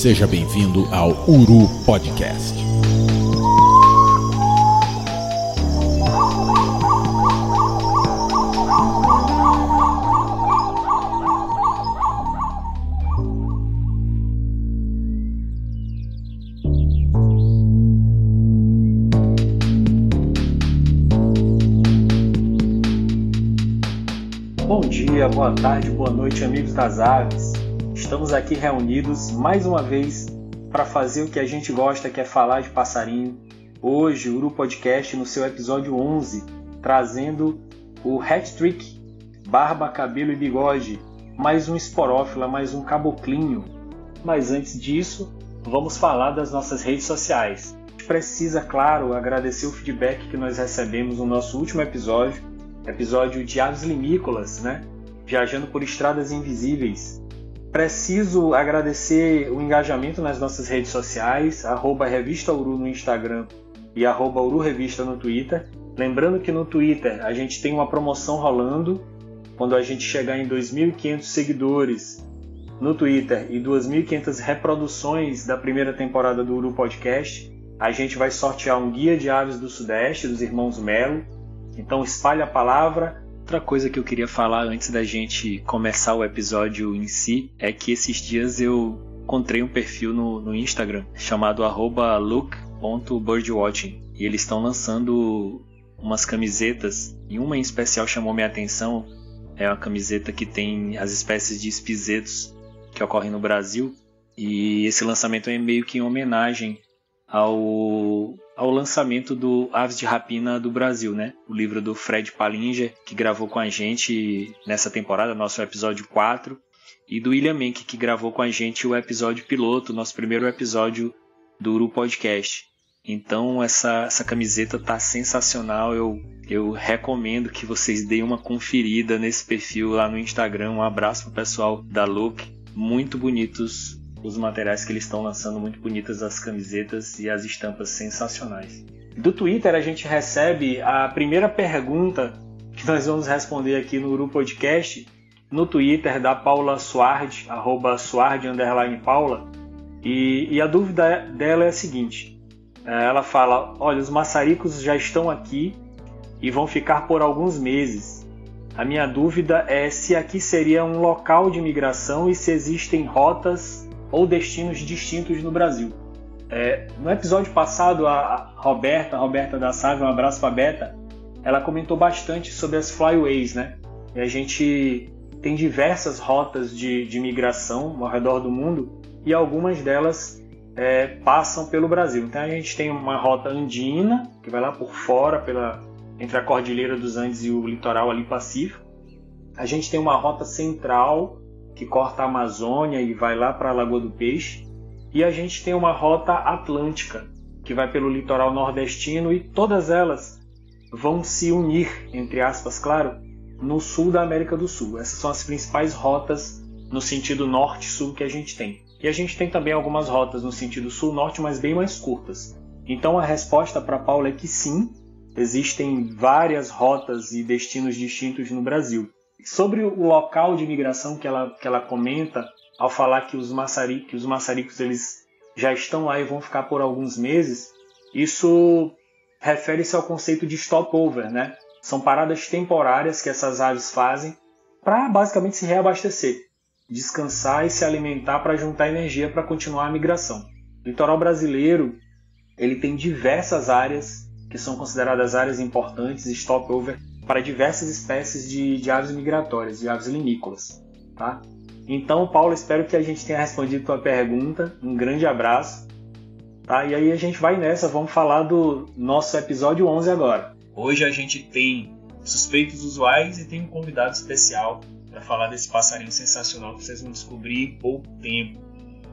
Seja bem-vindo ao Uru Podcast. Bom dia, boa tarde, boa noite, amigos das aves. Estamos aqui reunidos mais uma vez para fazer o que a gente gosta, que é falar de passarinho. Hoje, o Uru Podcast no seu episódio 11, trazendo o hat trick, barba, cabelo e bigode, mais um esporófila, mais um caboclinho. Mas antes disso, vamos falar das nossas redes sociais. Precisa, claro, agradecer o feedback que nós recebemos no nosso último episódio, episódio de Aves Limícolas, né? Viajando por estradas invisíveis. Preciso agradecer o engajamento nas nossas redes sociais, arroba Revista Uru no Instagram e arroba Uru Revista no Twitter. Lembrando que no Twitter a gente tem uma promoção rolando. Quando a gente chegar em 2.500 seguidores no Twitter e 2.500 reproduções da primeira temporada do Uru Podcast, a gente vai sortear um guia de aves do Sudeste dos irmãos Melo. Então espalhe a palavra, Outra coisa que eu queria falar antes da gente começar o episódio em si é que esses dias eu encontrei um perfil no, no Instagram chamado look.birdwatching e eles estão lançando umas camisetas e uma em especial chamou minha atenção. É uma camiseta que tem as espécies de espisetos que ocorrem no Brasil e esse lançamento é meio que em homenagem ao, ao lançamento do Aves de Rapina do Brasil, né? O livro do Fred Palinger, que gravou com a gente nessa temporada, nosso episódio 4, e do William Menck, que gravou com a gente o episódio piloto, nosso primeiro episódio do Uru Podcast. Então essa, essa camiseta tá sensacional, eu, eu recomendo que vocês deem uma conferida nesse perfil lá no Instagram. Um abraço pro pessoal da Look, muito bonitos os materiais que eles estão lançando muito bonitas as camisetas e as estampas sensacionais. Do Twitter a gente recebe a primeira pergunta que nós vamos responder aqui no Uru Podcast no Twitter da Paula Suard, arroba Suard underline Paula, e, e a dúvida dela é a seguinte: é, ela fala, olha, os maçaricos já estão aqui e vão ficar por alguns meses. A minha dúvida é se aqui seria um local de migração e se existem rotas ou destinos distintos no Brasil. É, no episódio passado, a Roberta, a Roberta da Sávio, um abraço para Beta, ela comentou bastante sobre as flyways, né? E a gente tem diversas rotas de, de migração ao redor do mundo e algumas delas é, passam pelo Brasil. Então a gente tem uma rota andina, que vai lá por fora, pela, entre a Cordilheira dos Andes e o litoral ali pacífico. A gente tem uma rota central, que corta a Amazônia e vai lá para a Lagoa do Peixe. E a gente tem uma rota atlântica, que vai pelo litoral nordestino e todas elas vão se unir, entre aspas, claro, no sul da América do Sul. Essas são as principais rotas no sentido norte-sul que a gente tem. E a gente tem também algumas rotas no sentido sul-norte, mas bem mais curtas. Então a resposta para Paula é que sim, existem várias rotas e destinos distintos no Brasil. Sobre o local de imigração que ela, que ela comenta, ao falar que os, maçari, que os maçaricos eles já estão lá e vão ficar por alguns meses, isso refere-se ao conceito de stopover, né? São paradas temporárias que essas aves fazem para basicamente se reabastecer, descansar e se alimentar para juntar energia para continuar a migração. O litoral brasileiro ele tem diversas áreas que são consideradas áreas importantes, stopover, para diversas espécies de, de aves migratórias, de aves limícolas. Tá? Então, Paulo, espero que a gente tenha respondido a tua pergunta. Um grande abraço. Tá? E aí a gente vai nessa, vamos falar do nosso episódio 11 agora. Hoje a gente tem suspeitos usuais e tem um convidado especial para falar desse passarinho sensacional que vocês vão descobrir em pouco tempo.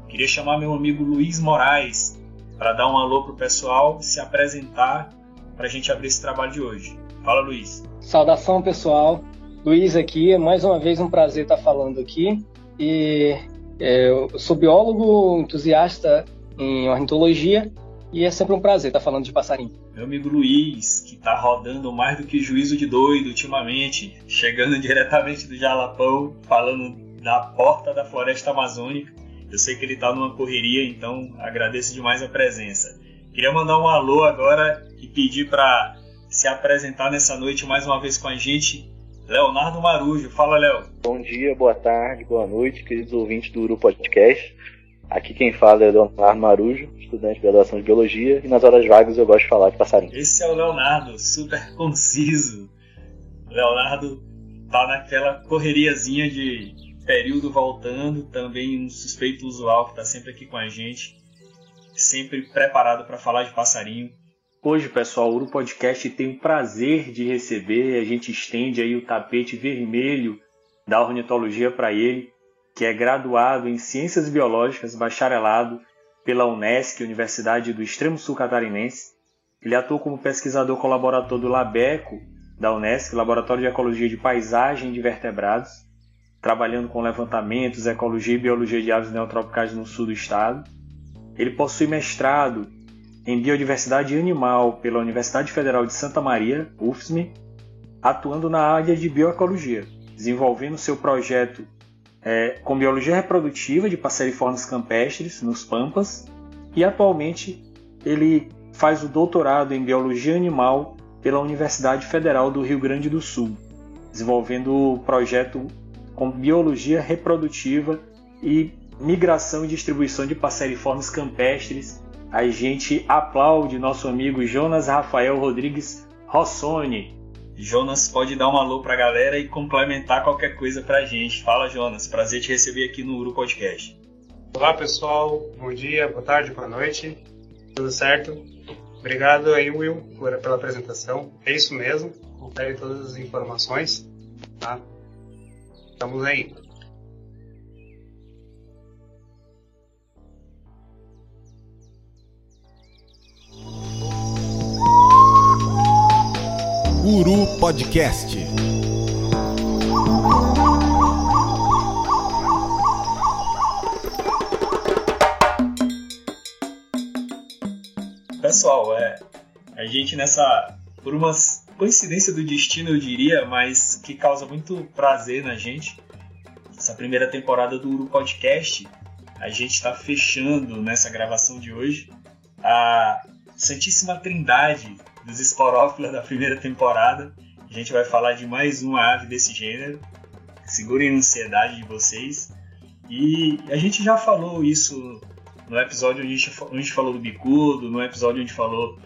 Queria chamar meu amigo Luiz Moraes para dar um alô pro pessoal, se apresentar para a gente abrir esse trabalho de hoje. Fala, Luiz. Saudação, pessoal. Luiz aqui, é mais uma vez um prazer estar falando aqui. E é, eu sou biólogo, entusiasta em ornitologia e é sempre um prazer estar falando de passarinho. Meu amigo Luiz, que está rodando mais do que juízo de doido ultimamente, chegando diretamente do Jalapão, falando da porta da floresta amazônica. Eu sei que ele está numa correria, então agradeço demais a presença. Queria mandar um alô agora e pedir para se apresentar nessa noite mais uma vez com a gente, Leonardo Marujo. Fala, Léo. Bom dia, boa tarde, boa noite, queridos ouvintes do Uru Podcast. Aqui quem fala é Leonardo Marujo, estudante de graduação de Biologia, e nas horas vagas eu gosto de falar de passarinho. Esse é o Leonardo, super conciso. Leonardo tá naquela correriazinha de período voltando, também um suspeito usual que está sempre aqui com a gente, sempre preparado para falar de passarinho. Hoje, pessoal, o Podcast tem o prazer de receber, a gente estende aí o tapete vermelho da ornitologia para ele, que é graduado em Ciências Biológicas, bacharelado pela Unesc, Universidade do Extremo Sul Catarinense. Ele atua como pesquisador colaborador do LABECO, da Unesc, Laboratório de Ecologia de Paisagem de Vertebrados, trabalhando com levantamentos, ecologia e biologia de aves neotropicais no sul do estado. Ele possui mestrado em Biodiversidade Animal pela Universidade Federal de Santa Maria, UFSM, atuando na área de bioecologia, desenvolvendo seu projeto é, com biologia reprodutiva de passeriformes campestres nos Pampas e atualmente ele faz o doutorado em biologia animal pela Universidade Federal do Rio Grande do Sul, desenvolvendo o projeto com biologia reprodutiva e migração e distribuição de passeriformes campestres a gente aplaude nosso amigo Jonas Rafael Rodrigues Rossoni. Jonas pode dar um alô para a galera e complementar qualquer coisa para a gente. Fala, Jonas. Prazer te receber aqui no Uru Podcast. Olá, pessoal. Bom dia, boa tarde, boa noite. Tudo certo? Obrigado aí, Will, por, pela apresentação. É isso mesmo. Confere todas as informações. Tá? Estamos aí. Guru Podcast. Pessoal, é a gente nessa por uma coincidência do destino, eu diria, mas que causa muito prazer na gente. Essa primeira temporada do Uru Podcast, a gente está fechando nessa gravação de hoje a Santíssima Trindade dos esporófilos da primeira temporada. A gente vai falar de mais uma ave desse gênero. Segurem a ansiedade de vocês. E a gente já falou isso no episódio onde a gente, onde a gente falou do bicudo, no episódio onde falou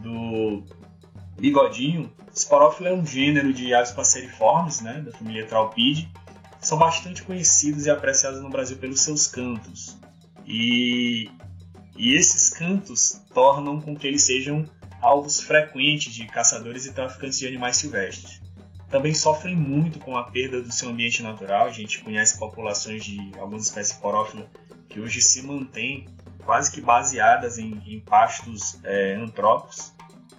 do bigodinho. Esporófilo é um gênero de aves passeriformes, né, da família Traupidae. São bastante conhecidos e apreciados no Brasil pelos seus cantos. E, e esses cantos tornam com que eles sejam alvos frequentes de caçadores e traficantes de animais silvestres. Também sofrem muito com a perda do seu ambiente natural. A gente conhece populações de algumas espécies porófilas que hoje se mantêm quase que baseadas em, em pastos é, antrópicos,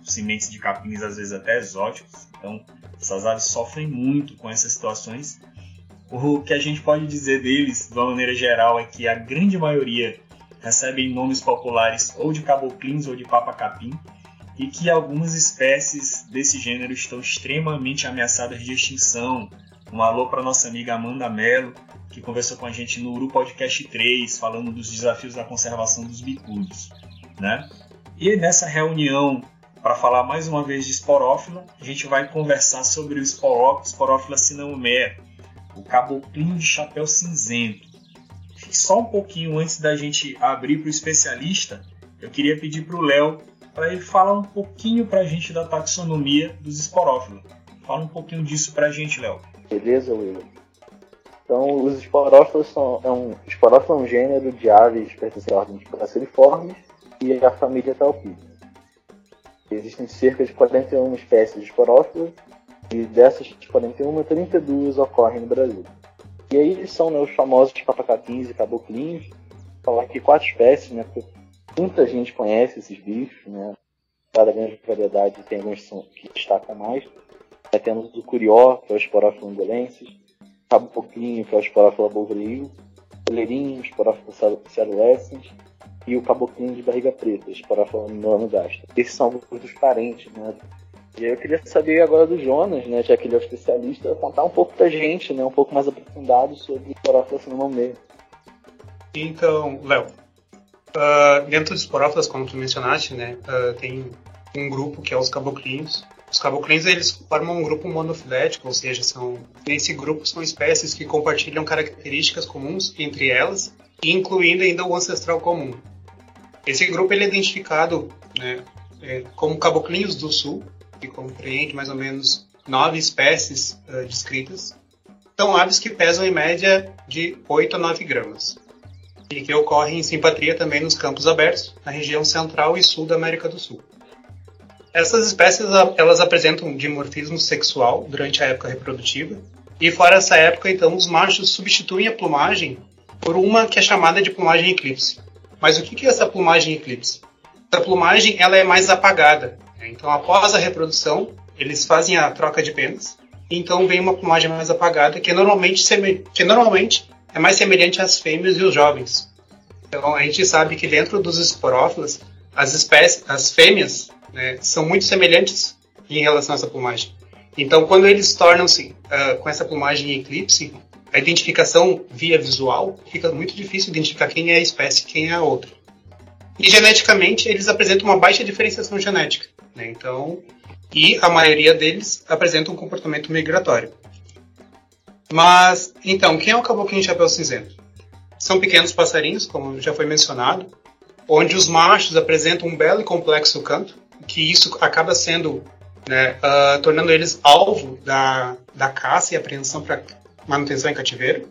sementes de capins às vezes até exóticos. Então, essas aves sofrem muito com essas situações. O que a gente pode dizer deles, de uma maneira geral, é que a grande maioria recebem nomes populares ou de caboclins ou de papa-capim, e que algumas espécies desse gênero estão extremamente ameaçadas de extinção. Um alô para nossa amiga Amanda Mello, que conversou com a gente no Uru Podcast 3, falando dos desafios da conservação dos bicudos. Né? E nessa reunião, para falar mais uma vez de esporófila, a gente vai conversar sobre o esporófila cinnamomea, o caboclinho de chapéu cinzento. Só um pouquinho antes da gente abrir para o especialista, eu queria pedir para o Léo para ele falar um pouquinho para a gente da taxonomia dos esporófilos. Fala um pouquinho disso para a gente, Léo. Beleza, Will. Então, os esporófilos são é um, esporófilo é um gênero de aves pertencentes à ordem de Placeriformes e à família Talpide. Existem cerca de 41 espécies de esporófilos e dessas 41, 32 ocorrem no Brasil. E aí são né, os famosos papacatins e caboclinhos. Falar aqui quatro espécies, né? Muita gente conhece esses bichos, né? Cada grande variedade tem alguns que destacam mais. Temos o curió, que é o Sporófilo angolensis, cabo pouquinho, que é o Sporófilo bovril, coleirinho, Sporófilo cerulescens, e o caboclinho de barriga preta, Sporófilo monogasta. Esses são alguns dos parentes, né? E aí eu queria saber agora do Jonas, né, já que ele é o especialista, contar um pouco pra gente, né, um pouco mais aprofundado sobre o Sporófilo cinnamomea. Então, Léo, uh, dentro dos esporófilas, como tu mencionaste, né, uh, tem um grupo que é os caboclinhos. Os caboclinhos eles formam um grupo monofilético, ou seja, são nesse grupo são espécies que compartilham características comuns entre elas, incluindo ainda o ancestral comum. Esse grupo ele é identificado né, é, como caboclinhos do sul, que compreende mais ou menos nove espécies uh, descritas. São aves que pesam em média de 8 a 9 gramas e que ocorrem em simpatia também nos campos abertos, na região central e sul da América do Sul. Essas espécies elas apresentam dimorfismo sexual durante a época reprodutiva, e fora essa época, então, os machos substituem a plumagem por uma que é chamada de plumagem eclipse. Mas o que é essa plumagem eclipse? Essa plumagem ela é mais apagada. Né? Então, após a reprodução, eles fazem a troca de penas, então vem uma plumagem mais apagada, que normalmente, que normalmente é mais semelhante às fêmeas e os jovens. Então, a gente sabe que dentro dos esporófilas, as espécies, as fêmeas, né, são muito semelhantes em relação a essa plumagem. Então, quando eles tornam-se uh, com essa plumagem em eclipse, a identificação via visual fica muito difícil identificar quem é a espécie e quem é a outra. E geneticamente, eles apresentam uma baixa diferenciação genética. Né? Então, e a maioria deles apresenta um comportamento migratório. Mas, então, quem é o caboclinho chapéu cinzento? São pequenos passarinhos, como já foi mencionado, onde os machos apresentam um belo e complexo canto, que isso acaba sendo, né, uh, tornando eles alvo da, da caça e apreensão para manutenção em cativeiro.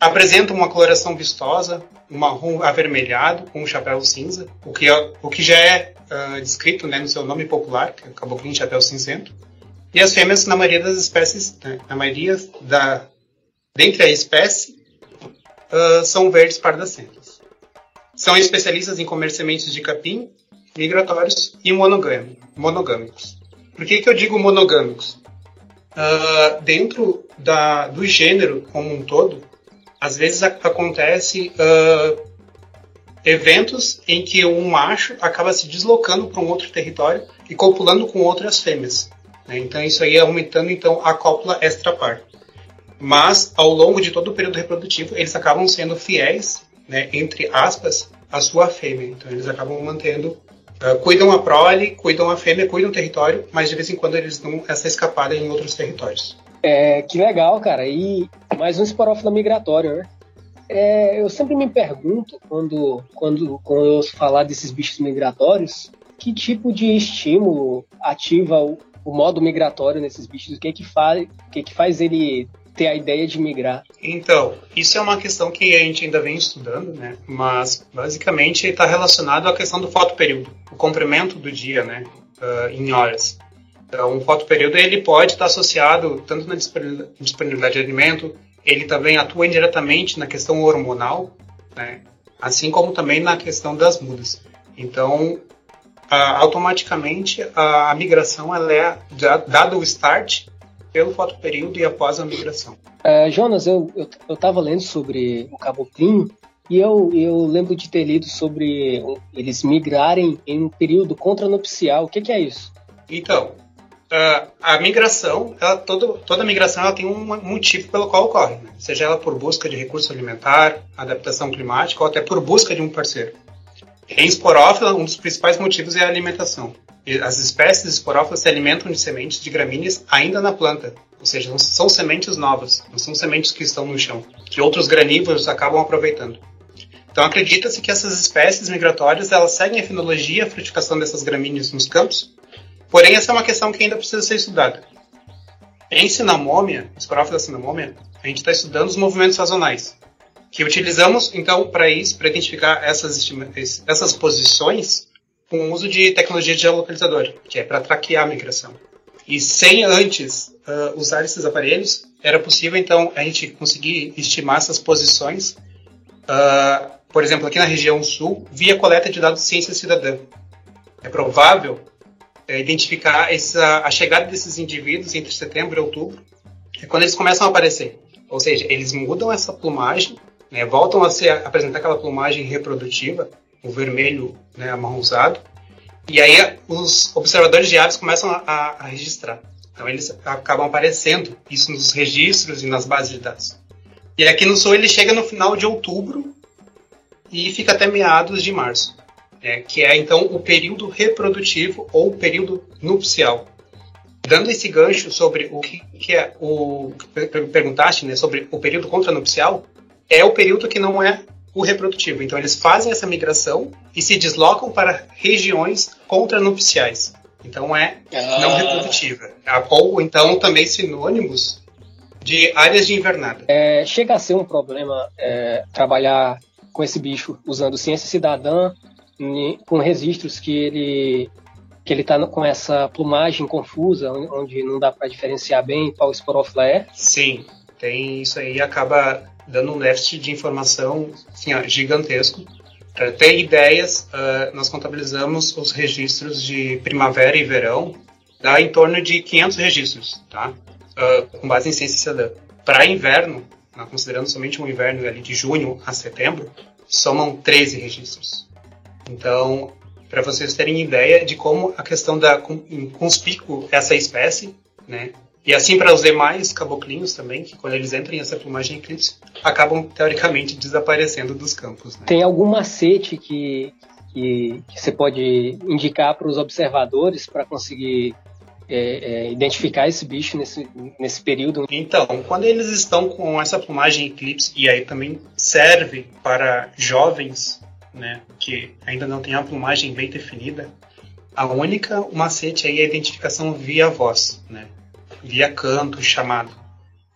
Apresentam uma coloração vistosa, um marrom avermelhado com um chapéu cinza, o que, é, o que já é uh, descrito né, no seu nome popular, que é caboclinho chapéu cinzento. E as fêmeas, na maioria das espécies, né, na maioria da, dentre a espécie, uh, são verdes pardacentas. São especialistas em comer sementes de capim, migratórios e monogâmicos. Por que, que eu digo monogâmicos? Uh, dentro da, do gênero como um todo, às vezes acontece uh, eventos em que um macho acaba se deslocando para um outro território e copulando com outras fêmeas. Né? Então isso aí é aumentando então a cópula extrapar. Mas ao longo de todo o período reprodutivo eles acabam sendo fiéis, né, entre aspas, à sua fêmea. Então eles acabam mantendo Uh, cuidam a prole, cuidam a fêmea, cuidam o território, mas de vez em quando eles dão essa escapada em outros territórios. É, que legal, cara. E mais um esporófilo migratório, né? É, eu sempre me pergunto, quando, quando, quando eu falar desses bichos migratórios, que tipo de estímulo ativa o, o modo migratório nesses bichos? O que é que faz, o que é que faz ele ter a ideia de migrar? Então, isso é uma questão que a gente ainda vem estudando, né? Mas basicamente está relacionado à questão do fotoperíodo, o comprimento do dia, né? Uh, em horas. Então, o fotoperíodo ele pode estar associado tanto na disponibilidade de alimento, ele também atua indiretamente na questão hormonal, né? Assim como também na questão das mudas. Então, automaticamente a, a migração ela é dado o start pelo fotoperíodo e após a migração. Uh, Jonas, eu estava lendo sobre o caboclinho e eu, eu lembro de ter lido sobre eles migrarem em um período contranupcial. O que, que é isso? Então, uh, a migração, ela, todo, toda migração ela tem um motivo pelo qual ocorre, né? seja ela por busca de recurso alimentar, adaptação climática ou até por busca de um parceiro. Em esporófila, um dos principais motivos é a alimentação. As espécies esporófilas se alimentam de sementes de gramíneas ainda na planta, ou seja, não são sementes novas, não são sementes que estão no chão, que outros granívoros acabam aproveitando. Então acredita-se que essas espécies migratórias elas seguem a fenologia, a frutificação dessas gramíneas nos campos, porém essa é uma questão que ainda precisa ser estudada. Em Cinnamomia, esporófila Cinnamomia, a gente está estudando os movimentos sazonais, que utilizamos então para isso, para identificar essas, essas posições com o uso de tecnologia de geolocalizador, que é para traquear a migração. E sem antes uh, usar esses aparelhos, era possível então a gente conseguir estimar essas posições, uh, por exemplo, aqui na região sul, via coleta de dados de ciência cidadã. É provável é, identificar essa, a chegada desses indivíduos entre setembro e outubro, é quando eles começam a aparecer. Ou seja, eles mudam essa plumagem, né, voltam a, ser, a apresentar aquela plumagem reprodutiva, o vermelho né, amarronzado. E aí os observadores de aves começam a, a, registrar. Então eles acabam aparecendo isso nos registros e nas bases de dados. E aqui no sul ele chega no final de outubro e fica até meados de março, é, que é então o período reprodutivo ou período nupcial. Dando esse gancho sobre o que, que é o que perguntaste, né, sobre o período contranupcial, é o período que não é o reprodutivo. Então eles fazem essa migração e se deslocam para regiões contranupciais. Então é ah. não reprodutiva. Ou então também sinônimos de áreas de invernada. É, chega a ser um problema é, trabalhar com esse bicho usando ciência cidadã com registros que ele que ele está com essa plumagem confusa, onde não dá para diferenciar bem qual esporófila é? Sim, tem isso aí acaba dando um déficit de informação assim, ó, gigantesco. Para ter ideias, uh, nós contabilizamos os registros de primavera e verão, dá em torno de 500 registros, tá? Uh, com base em ciência cidadã. Para inverno, considerando somente um inverno ali de junho a setembro, somam 13 registros. Então, para vocês terem ideia de como a questão da conspícuo essa espécie, né? E assim para os demais caboclinhos também, que quando eles entram em essa plumagem eclipse, acabam teoricamente desaparecendo dos campos. Né? Tem algum macete que, que, que você pode indicar para os observadores para conseguir é, é, identificar esse bicho nesse, nesse período? Então, quando eles estão com essa plumagem eclipse, e aí também serve para jovens né, que ainda não tem a plumagem bem definida, a única macete aí é a identificação via voz, né, via canto, chamado.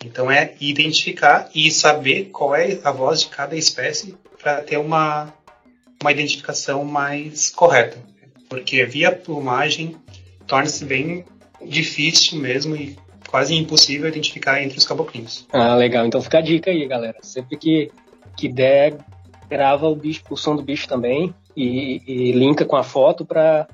Então é identificar e saber qual é a voz de cada espécie para ter uma, uma identificação mais correta. Porque via plumagem torna-se bem difícil mesmo e quase impossível identificar entre os caboclinhos. Ah, legal. Então fica a dica aí, galera. Sempre que, que der, grava o, bicho, o som do bicho também e, e linka com a foto para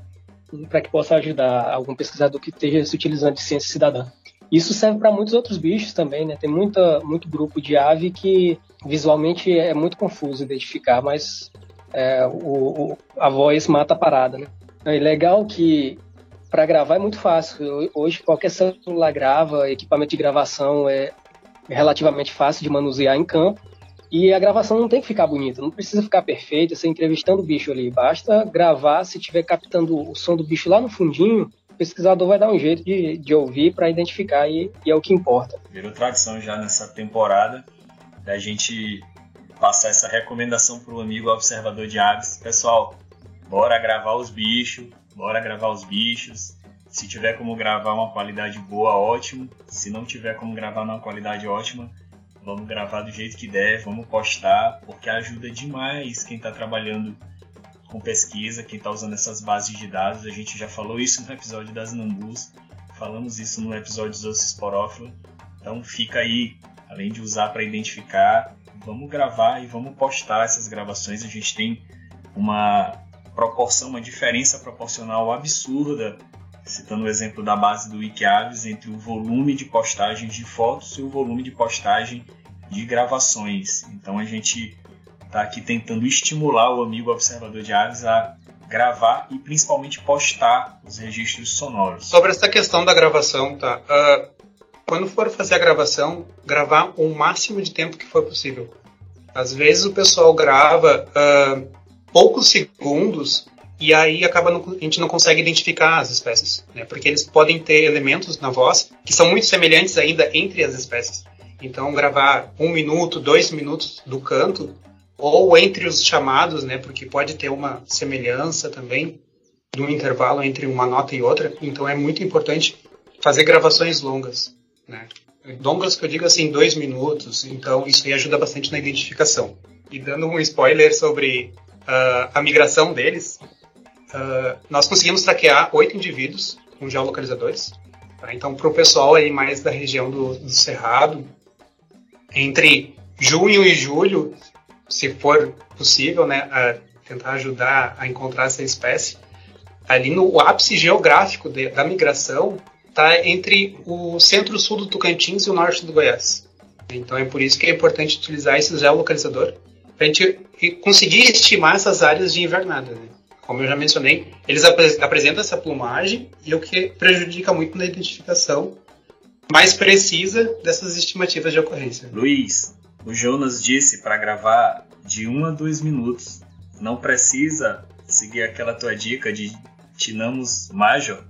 que possa ajudar algum pesquisador que esteja se utilizando de ciência cidadã. Isso serve para muitos outros bichos também, né? Tem muita, muito grupo de ave que visualmente é muito confuso identificar, mas é, o, o, a voz mata a parada, né? É legal que para gravar é muito fácil. Hoje qualquer celular grava, equipamento de gravação é relativamente fácil de manusear em campo. E a gravação não tem que ficar bonita, não precisa ficar perfeita, você entrevistando o bicho ali. Basta gravar, se estiver captando o som do bicho lá no fundinho, o pesquisador vai dar um jeito de, de ouvir para identificar e, e, é o que importa. Virou tradição já nessa temporada da gente passar essa recomendação para o amigo observador de aves. Pessoal, bora gravar os bichos, bora gravar os bichos. Se tiver como gravar uma qualidade boa, ótimo. Se não tiver como gravar numa qualidade ótima, vamos gravar do jeito que der, vamos postar, porque ajuda demais quem está trabalhando com pesquisa, quem está usando essas bases de dados. A gente já falou isso no episódio das Nambus, falamos isso no episódio dos Ossisporófila. Então fica aí, além de usar para identificar, vamos gravar e vamos postar essas gravações. A gente tem uma proporção, uma diferença proporcional absurda citando o exemplo da base do Wikiaves, entre o volume de postagens de fotos e o volume de postagem de gravações. Então a gente está aqui tentando estimular o amigo observador de aves a gravar e principalmente postar os registros sonoros. Sobre essa questão da gravação, tá? Uh, quando for fazer a gravação, gravar o máximo de tempo que for possível. Às vezes o pessoal grava uh, poucos segundos e aí acaba não, a gente não consegue identificar as espécies, né? porque eles podem ter elementos na voz que são muito semelhantes ainda entre as espécies. Então, gravar um minuto, dois minutos do canto, ou entre os chamados, né? porque pode ter uma semelhança também no intervalo entre uma nota e outra. Então, é muito importante fazer gravações longas. Né? Longas que eu digo assim, dois minutos. Então, isso aí ajuda bastante na identificação. E dando um spoiler sobre uh, a migração deles, uh, nós conseguimos traquear oito indivíduos com geolocalizadores. Tá? Então, para o pessoal aí mais da região do, do Cerrado, entre junho e julho, se for possível, né, tentar ajudar a encontrar essa espécie, ali no ápice geográfico de, da migração está entre o centro-sul do Tocantins e o norte do Goiás. Então é por isso que é importante utilizar esse geolocalizador para a gente conseguir estimar essas áreas de invernada. Né? como eu já mencionei, eles ap apresentam essa plumagem e o que prejudica muito na identificação mais precisa dessas estimativas de ocorrência. Luiz, o Jonas disse para gravar de 1 a 2 minutos. Não precisa seguir aquela tua dica de Tinamos Major,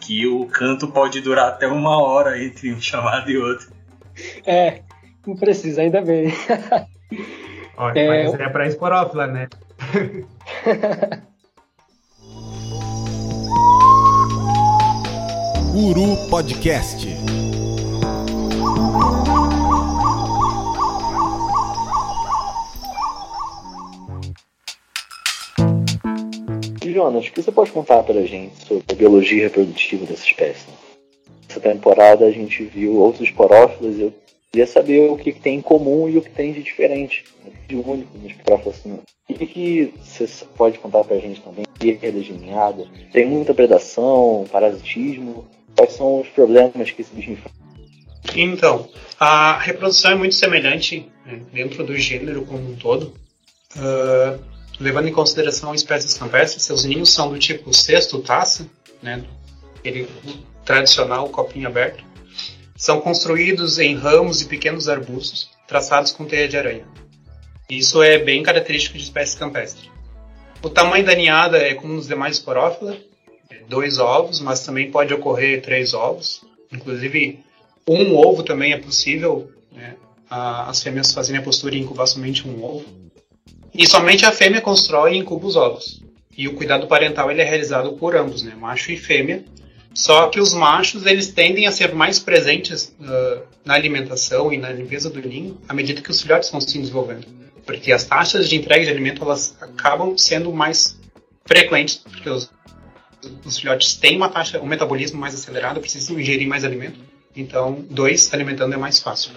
que o canto pode durar até uma hora entre um chamado e outro. É, não precisa, ainda bem. Olha, é, mas é pra esporófila, né? Guru Podcast. Jonas, o que você pode contar para a gente sobre a biologia reprodutiva dessa espécie? Nessa temporada a gente viu outros esporófilos e eu queria saber o que, tem em comum e o que tem de diferente, de único nos esporófilos. O que, que você pode contar para a gente também? Perda de ninhada? Tem muita predação, parasitismo? Quais são os problemas que esse bicho enfrenta? Então, a reprodução é muito semelhante né, dentro do gênero como um todo. Uh, levando em consideração espécies campestres, seus ninhos são do tipo cesto taça, né, aquele tradicional copinho aberto. São construídos em ramos e pequenos arbustos, traçados com teia de aranha. Isso é bem característico de espécies campestres. O tamanho da ninhada é como nos demais esporófilas, dois ovos, mas também pode ocorrer três ovos. Inclusive, um ovo também é possível. Né? As fêmeas fazem a postura e incubar somente um ovo. E somente a fêmea constrói e incuba os ovos. E o cuidado parental ele é realizado por ambos, né? macho e fêmea. Só que os machos eles tendem a ser mais presentes uh, na alimentação e na limpeza do ninho à medida que os filhotes vão se desenvolvendo. Porque as taxas de entrega de alimento elas acabam sendo mais frequentes, porque os os filhotes têm uma taxa, um metabolismo mais acelerado, precisam ingerir mais alimento. Então, dois alimentando é mais fácil.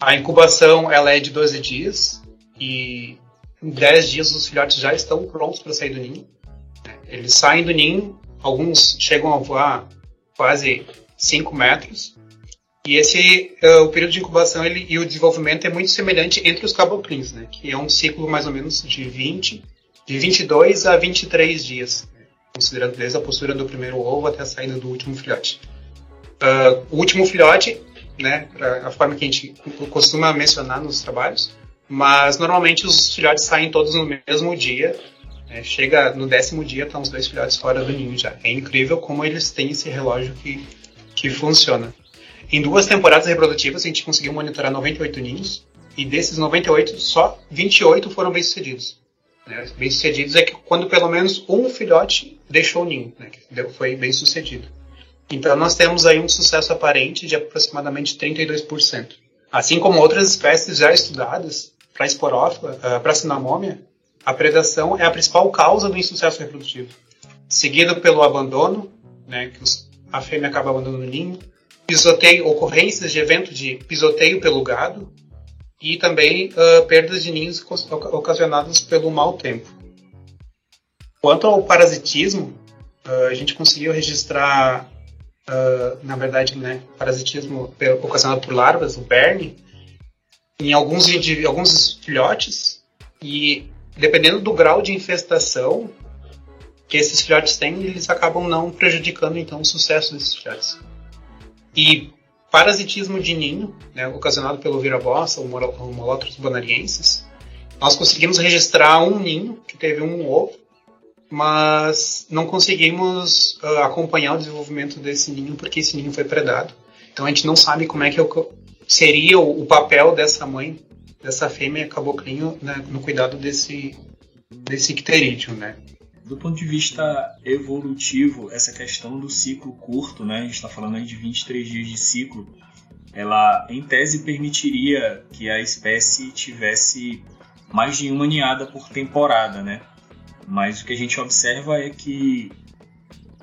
A incubação ela é de 12 dias e em 10 dias os filhotes já estão prontos para sair do ninho. Eles saem do ninho, alguns chegam a voar quase 5 metros. E esse uh, o período de incubação ele, e o desenvolvimento é muito semelhante entre os caboclins, né, que é um ciclo mais ou menos de 20, de 22 a 23 dias considerando desde a postura do primeiro ovo até a saída do último filhote. Uh, o último filhote, né, a forma que a gente costuma mencionar nos trabalhos, mas normalmente os filhotes saem todos no mesmo dia. Né, chega no décimo dia, estão os dois filhotes fora do ninho já. É incrível como eles têm esse relógio que, que funciona. Em duas temporadas reprodutivas, a gente conseguiu monitorar 98 ninhos, e desses 98, só 28 foram bem-sucedidos. Né? Bem-sucedidos é que quando pelo menos um filhote deixou o ninho, né? foi bem sucedido. Então nós temos aí um sucesso aparente de aproximadamente 32%. Assim como outras espécies já estudadas para esporófila, uh, para cinamômia, a predação é a principal causa do insucesso reprodutivo, seguido pelo abandono, né, que os, a fêmea acaba abandonando o ninho, pisoteio, ocorrências de evento de pisoteio pelo gado, e também uh, perdas de ninhos ocasionadas pelo mau tempo. Quanto ao parasitismo, uh, a gente conseguiu registrar, uh, na verdade, né, parasitismo ocasionado por larvas, o berne, em alguns, alguns filhotes, e dependendo do grau de infestação que esses filhotes têm, eles acabam não prejudicando então o sucesso desses filhotes. E parasitismo de ninho, né, ocasionado pelo vira-bossa, o Molothrus bonariensis. Nós conseguimos registrar um ninho que teve um ovo, mas não conseguimos uh, acompanhar o desenvolvimento desse ninho porque esse ninho foi predado. Então a gente não sabe como é que seria o, papel dessa mãe, dessa fêmea caboclinho né, no cuidado desse, desse icterídeo, né? do ponto de vista evolutivo, essa questão do ciclo curto, né, a gente está falando aí de 23 dias de ciclo, ela em tese permitiria que a espécie tivesse mais de uma ninhada por temporada, né? Mas o que a gente observa é que,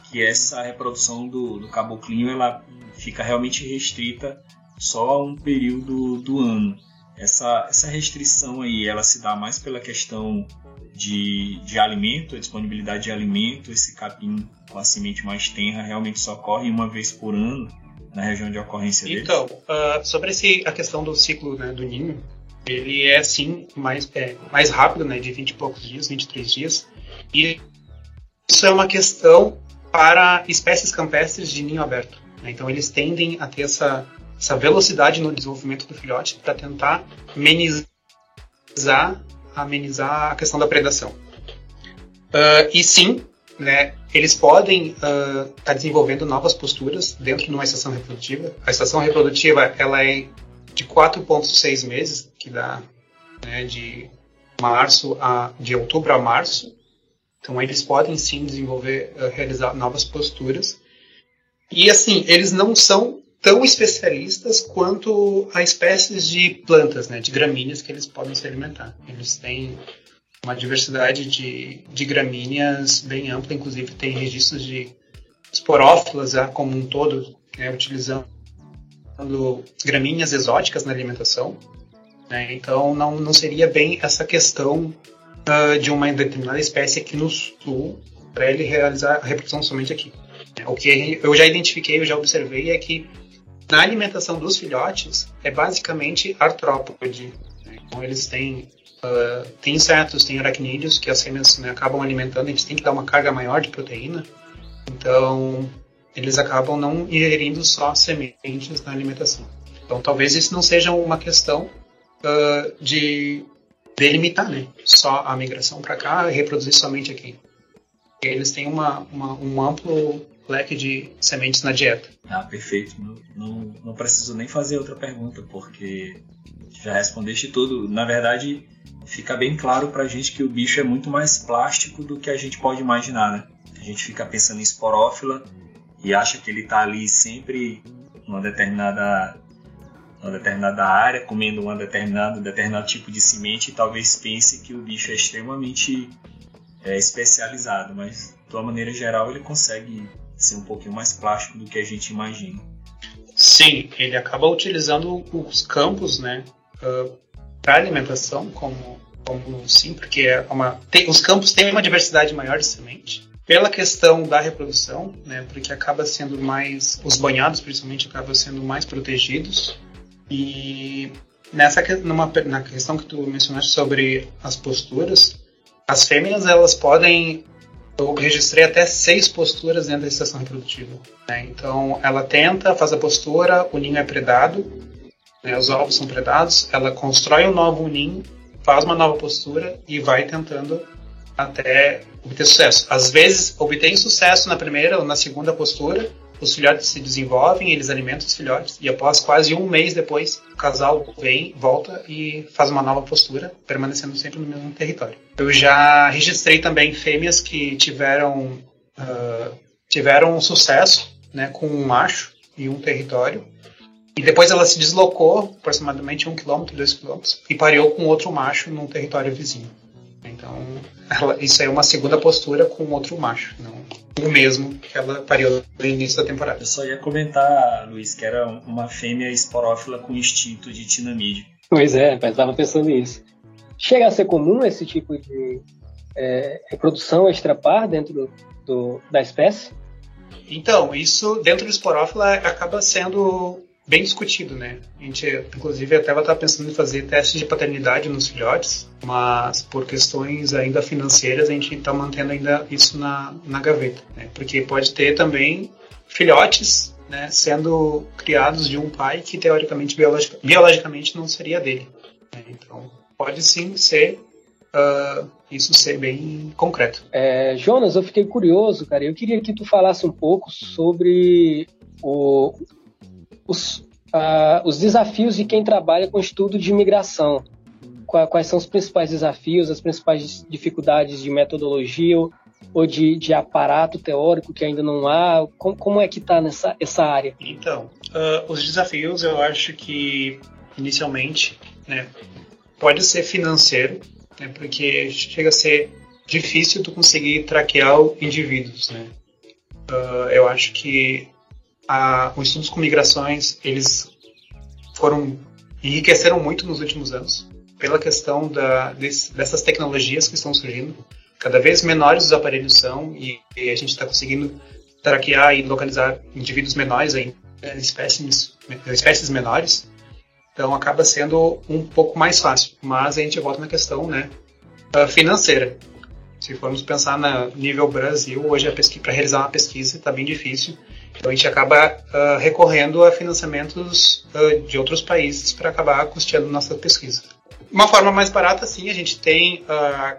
que essa reprodução do, do caboclinho ela fica realmente restrita só um período do ano. Essa, essa restrição aí ela se dá mais pela questão de, de alimento, a disponibilidade de alimento, esse capim com a semente mais tenra realmente só ocorre uma vez por ano na região de ocorrência dele? Então, uh, sobre esse, a questão do ciclo né, do ninho, ele é sim mais, é, mais rápido, né, de 20 e poucos dias, 23 dias, e isso é uma questão para espécies campestres de ninho aberto. Né? Então eles tendem a ter essa, essa velocidade no desenvolvimento do filhote para tentar amenizar amenizar, a questão da predação. Uh, e sim, né, eles podem estar uh, tá desenvolvendo novas posturas dentro de uma estação reprodutiva. A estação reprodutiva ela é de 4,6 meses, que dá né, de março a de outubro a março. Então eles podem sim desenvolver, uh, realizar novas posturas. E assim, eles não são tão especialistas quanto a espécies de plantas, né, de gramíneas que eles podem se alimentar. Eles têm uma diversidade de, de gramíneas bem ampla, inclusive tem registros de esporófilas né, como um todo, né, utilizando gramíneas exóticas na alimentação. Né, então não, não seria bem essa questão uh, de uma determinada espécie aqui no sul para ele realizar a reprodução somente aqui. O que eu já identifiquei, eu já observei é que na alimentação dos filhotes é basicamente artrópode. Né? Então eles têm Uh, tem insetos, tem aracnídeos que as fêmeas né, acabam alimentando, eles têm que dar uma carga maior de proteína, então eles acabam não ingerindo só sementes na alimentação. Então talvez isso não seja uma questão uh, de delimitar né, só a migração para cá reproduzir somente aqui. Eles têm uma, uma, um amplo leque de sementes na dieta. Ah, perfeito. Não, não, não preciso nem fazer outra pergunta, porque já respondeste tudo. Na verdade, fica bem claro pra gente que o bicho é muito mais plástico do que a gente pode imaginar, né? A gente fica pensando em esporófila e acha que ele tá ali sempre numa determinada uma determinada área, comendo uma determinada, um determinado tipo de semente e talvez pense que o bicho é extremamente é, especializado, mas de uma maneira geral ele consegue ser um pouquinho mais plástico do que a gente imagina. Sim, ele acaba utilizando os campos, né, uh, para alimentação, como, como sim, porque é uma, tem, os campos têm uma diversidade maior de semente. Pela questão da reprodução, né, porque acaba sendo mais. Os banhados, principalmente, acabam sendo mais protegidos. E nessa numa, na questão que tu mencionaste sobre as posturas, as fêmeas elas podem eu registrei até seis posturas dentro da estação reprodutiva. Né? Então, ela tenta, faz a postura, o ninho é predado, né, os ovos são predados, ela constrói um novo ninho, faz uma nova postura e vai tentando até obter sucesso. Às vezes obtém sucesso na primeira ou na segunda postura, os filhotes se desenvolvem, eles alimentam os filhotes e após quase um mês depois, o casal vem, volta e faz uma nova postura, permanecendo sempre no mesmo território. Eu já registrei também fêmeas que tiveram uh, tiveram um sucesso, né, com um macho e um território e depois ela se deslocou aproximadamente um quilômetro, dois quilômetros, e pareou com outro macho num território vizinho. Então, ela, isso é uma segunda postura com outro macho, não o mesmo que ela pariu no início da temporada. Eu só ia comentar, Luiz, que era uma fêmea esporófila com instinto de tinamídeo. Pois é, eu estava pensando nisso. Chega a ser comum esse tipo de é, reprodução extrapar dentro do, do, da espécie? Então, isso dentro do esporófila acaba sendo bem discutido, né? A gente, inclusive, até estar pensando em fazer testes de paternidade nos filhotes, mas por questões ainda financeiras a gente está mantendo ainda isso na, na gaveta, né? Porque pode ter também filhotes né, sendo criados de um pai que teoricamente biologic, biologicamente não seria dele. Né? Então pode sim ser uh, isso ser bem concreto. É, Jonas, eu fiquei curioso, cara. Eu queria que tu falasse um pouco sobre o, os, uh, os desafios de quem trabalha com estudo de imigração. Quais são os principais desafios, as principais dificuldades de metodologia ou de, de aparato teórico que ainda não há? Como, como é que está nessa essa área? Então, uh, os desafios eu acho que inicialmente né, pode ser financeiro, né, porque chega a ser difícil tu conseguir traquear indivíduos, né? Uh, eu acho que a, os estudos com migrações eles foram enriqueceram muito nos últimos anos pela questão da, desse, dessas tecnologias que estão surgindo. Cada vez menores os aparelhos são e, e a gente está conseguindo traquear e localizar indivíduos menores ainda, espécies, espécies menores. Então acaba sendo um pouco mais fácil. Mas a gente volta na questão né, financeira. Se formos pensar no nível Brasil, hoje para realizar uma pesquisa está bem difícil então a gente acaba uh, recorrendo a financiamentos uh, de outros países para acabar custeando nossa pesquisa. uma forma mais barata, sim, a gente tem uh,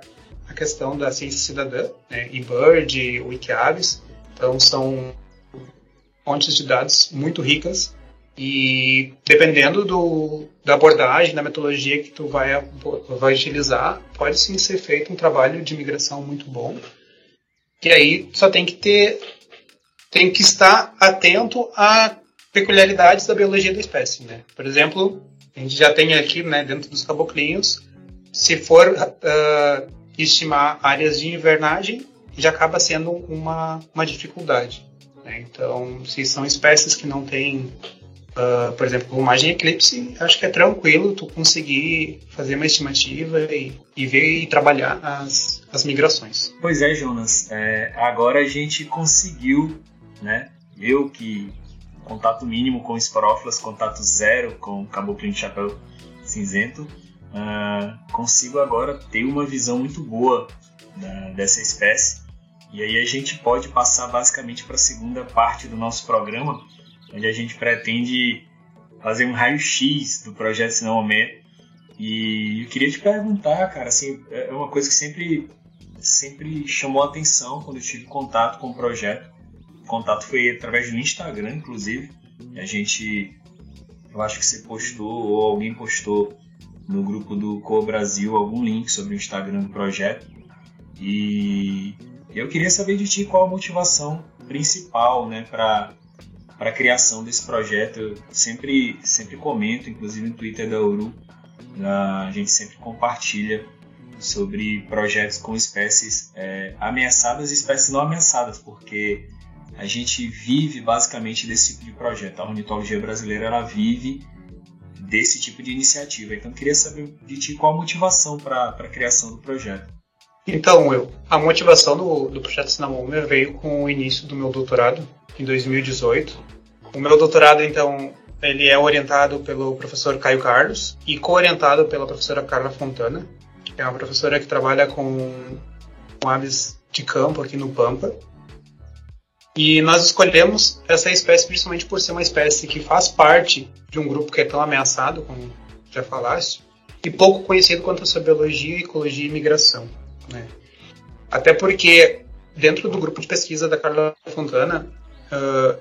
a questão da ciência cidadã, né, eBird, Wikiavis, então são fontes de dados muito ricas e dependendo do, da abordagem, da metodologia que tu vai, vai utilizar, pode sim ser feito um trabalho de migração muito bom. E aí só tem que ter, tem que estar atento a peculiaridades da biologia da espécie, né? Por exemplo, a gente já tem aqui, né, dentro dos caboclinhos, se for uh, estimar áreas de invernagem, já acaba sendo uma, uma dificuldade. Né? Então, se são espécies que não têm, uh, por exemplo, plumagem eclipse, acho que é tranquilo tu conseguir fazer uma estimativa e, e ver e trabalhar as, as migrações. Pois é, Jonas. É, agora a gente conseguiu, né? Eu que contato mínimo com esporófilas, contato zero com caboclinho de chapéu cinzento, uh, consigo agora ter uma visão muito boa né, dessa espécie. E aí a gente pode passar basicamente para a segunda parte do nosso programa, onde a gente pretende fazer um raio-x do projeto Cinemomé. E eu queria te perguntar, cara, assim, é uma coisa que sempre, sempre chamou a atenção quando eu tive contato com o projeto contato foi através do Instagram, inclusive. A gente, eu acho que você postou ou alguém postou no grupo do Co Brasil algum link sobre o Instagram do projeto. E eu queria saber de ti qual a motivação principal, né, para para a criação desse projeto. Eu sempre sempre comento, inclusive no Twitter da Uru, a gente sempre compartilha sobre projetos com espécies é, ameaçadas e espécies não ameaçadas, porque a gente vive basicamente desse tipo de projeto. A ornitologia brasileira ela vive desse tipo de iniciativa. Então, queria saber de ti qual a motivação para a criação do projeto. Então, eu, a motivação do, do projeto Cinamômia veio com o início do meu doutorado, em 2018. O meu doutorado, então, ele é orientado pelo professor Caio Carlos e co-orientado pela professora Carla Fontana, que é uma professora que trabalha com, com aves de campo aqui no Pampa. E nós escolhemos essa espécie principalmente por ser uma espécie que faz parte de um grupo que é tão ameaçado, como já falaste, e pouco conhecido quanto a sua biologia, ecologia e migração. Né? Até porque, dentro do grupo de pesquisa da Carla Fontana, uh,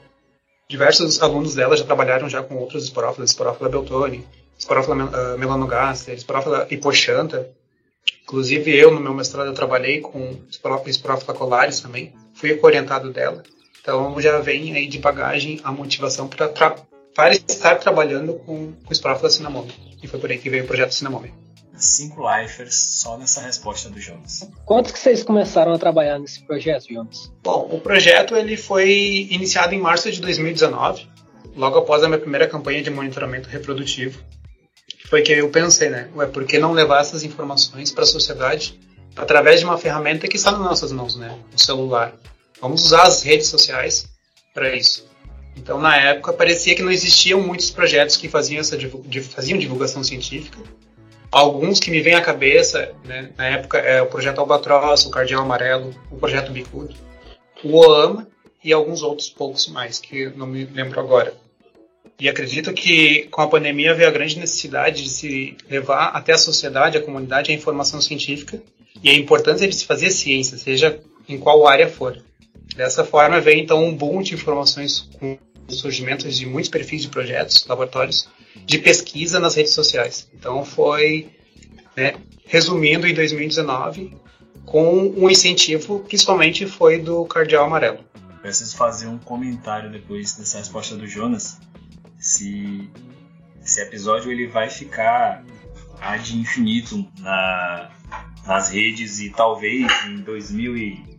diversos alunos dela já trabalharam já com outros esporófilos, esporófila beltoni, esporófila uh, melanogaster, esporófila hipoxanta. Inclusive, eu, no meu mestrado, eu trabalhei com esporófila colares também, fui orientado dela. Então já vem aí de bagagem a motivação para estar trabalhando com, com da Cinnamome. E foi por aí que veio o projeto Cinnamome. Cinco lifers só nessa resposta do Jonas. Quanto que vocês começaram a trabalhar nesse projeto, Jonas? Bom, o projeto ele foi iniciado em março de 2019, logo após a minha primeira campanha de monitoramento reprodutivo. Foi que eu pensei, né? Ué, por que não levar essas informações para a sociedade através de uma ferramenta que está nas nossas mãos, né? O celular. Vamos usar as redes sociais para isso. Então, na época, parecia que não existiam muitos projetos que faziam, essa, faziam divulgação científica. Alguns que me vêm à cabeça, né, na época, é o projeto Albatross, o Cardeal Amarelo, o projeto Bicudo, o OAMA e alguns outros poucos mais, que não me lembro agora. E acredito que com a pandemia veio a grande necessidade de se levar até a sociedade, a comunidade, a informação científica e a importância de se fazer ciência, seja em qual área for. Dessa forma veio então um boom de informações com o surgimento de muitos perfis de projetos, laboratórios de pesquisa nas redes sociais. Então foi, né, resumindo, em 2019, com um incentivo, principalmente foi do Cardeal Amarelo. Preciso fazer um comentário depois dessa resposta do Jonas. Se esse episódio ele vai ficar ad infinito na, nas redes e talvez em 2000